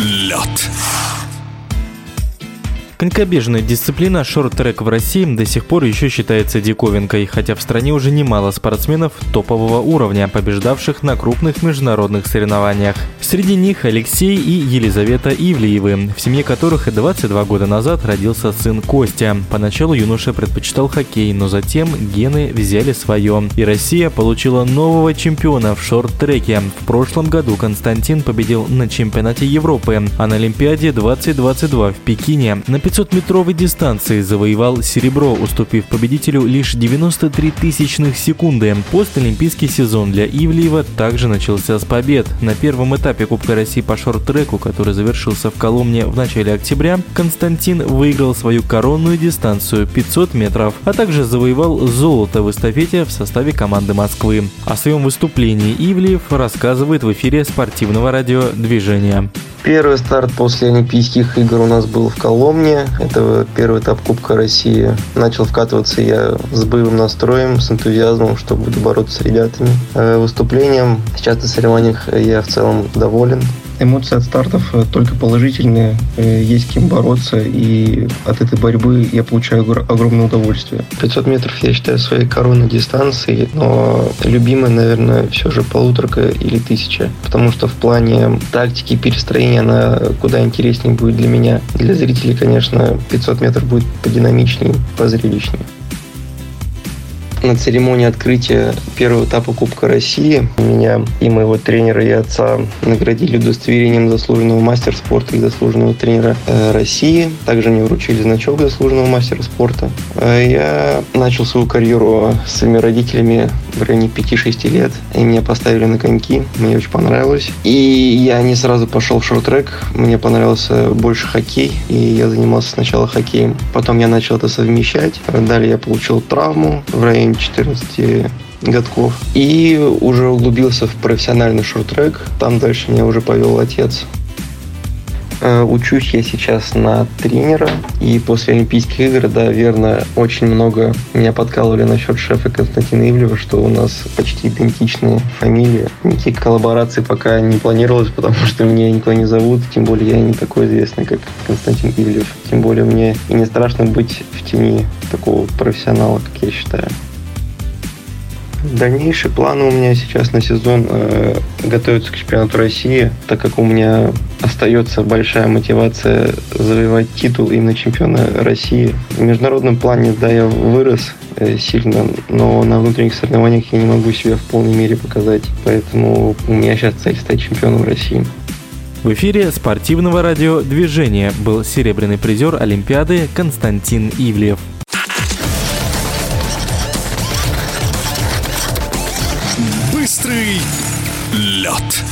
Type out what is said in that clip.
Лед. Конькобежная дисциплина шорт-трек в России до сих пор еще считается диковинкой, хотя в стране уже немало спортсменов топового уровня, побеждавших на крупных международных соревнованиях. Среди них Алексей и Елизавета Ивлеевы, в семье которых 22 года назад родился сын Костя. Поначалу юноша предпочитал хоккей, но затем гены взяли свое, и Россия получила нового чемпиона в шорт-треке. В прошлом году Константин победил на чемпионате Европы, а на Олимпиаде 2022 в Пекине на 500-метровой дистанции завоевал серебро, уступив победителю лишь 93 тысячных секунды. Постолимпийский сезон для Ивлеева также начался с побед. На первом этапе Кубка России по шорт-треку, который завершился в Коломне в начале октября, Константин выиграл свою коронную дистанцию 500 метров, а также завоевал золото в эстафете в составе команды Москвы. О своем выступлении Ивлеев рассказывает в эфире спортивного радиодвижения. Первый старт после Олимпийских игр у нас был в Коломне. Это первый этап Кубка России. Начал вкатываться я с боевым настроем, с энтузиазмом, что буду бороться с ребятами. Э, выступлением сейчас на соревнованиях я в целом доволен эмоции от стартов э, только положительные, э, есть кем бороться, и от этой борьбы я получаю огромное удовольствие. 500 метров я считаю своей коронной дистанцией, но любимая, наверное, все же полуторка или тысяча, потому что в плане тактики перестроения она куда интереснее будет для меня. Для зрителей, конечно, 500 метров будет подинамичнее, позрелищнее на церемонии открытия первого этапа Кубка России меня и моего тренера и отца наградили удостоверением заслуженного мастера спорта и заслуженного тренера э, России. Также мне вручили значок заслуженного мастера спорта. Э, я начал свою карьеру с своими родителями в районе 5-6 лет. И меня поставили на коньки. Мне очень понравилось. И я не сразу пошел в шорт-трек. Мне понравился больше хоккей. И я занимался сначала хоккеем. Потом я начал это совмещать. Далее я получил травму в районе 14 годков. И уже углубился в профессиональный шорт-трек. Там дальше меня уже повел отец. Э, учусь я сейчас на тренера, и после Олимпийских игр, да, верно, очень много меня подкалывали насчет шефа Константина Ивлева, что у нас почти идентичные фамилии. Никаких коллабораций пока не планировалось, потому что меня никто не зовут, тем более я не такой известный, как Константин Ивлев. Тем более мне и не страшно быть в тени такого профессионала, как я считаю. Дальнейшие планы у меня сейчас на сезон э, готовиться к чемпионату России, так как у меня остается большая мотивация завоевать титул именно чемпиона России. В международном плане, да, я вырос э, сильно, но на внутренних соревнованиях я не могу себя в полной мере показать. Поэтому у меня сейчас цель стать чемпионом России. В эфире спортивного радиодвижения был серебряный призер Олимпиады Константин Ивлев. Быстрый лед.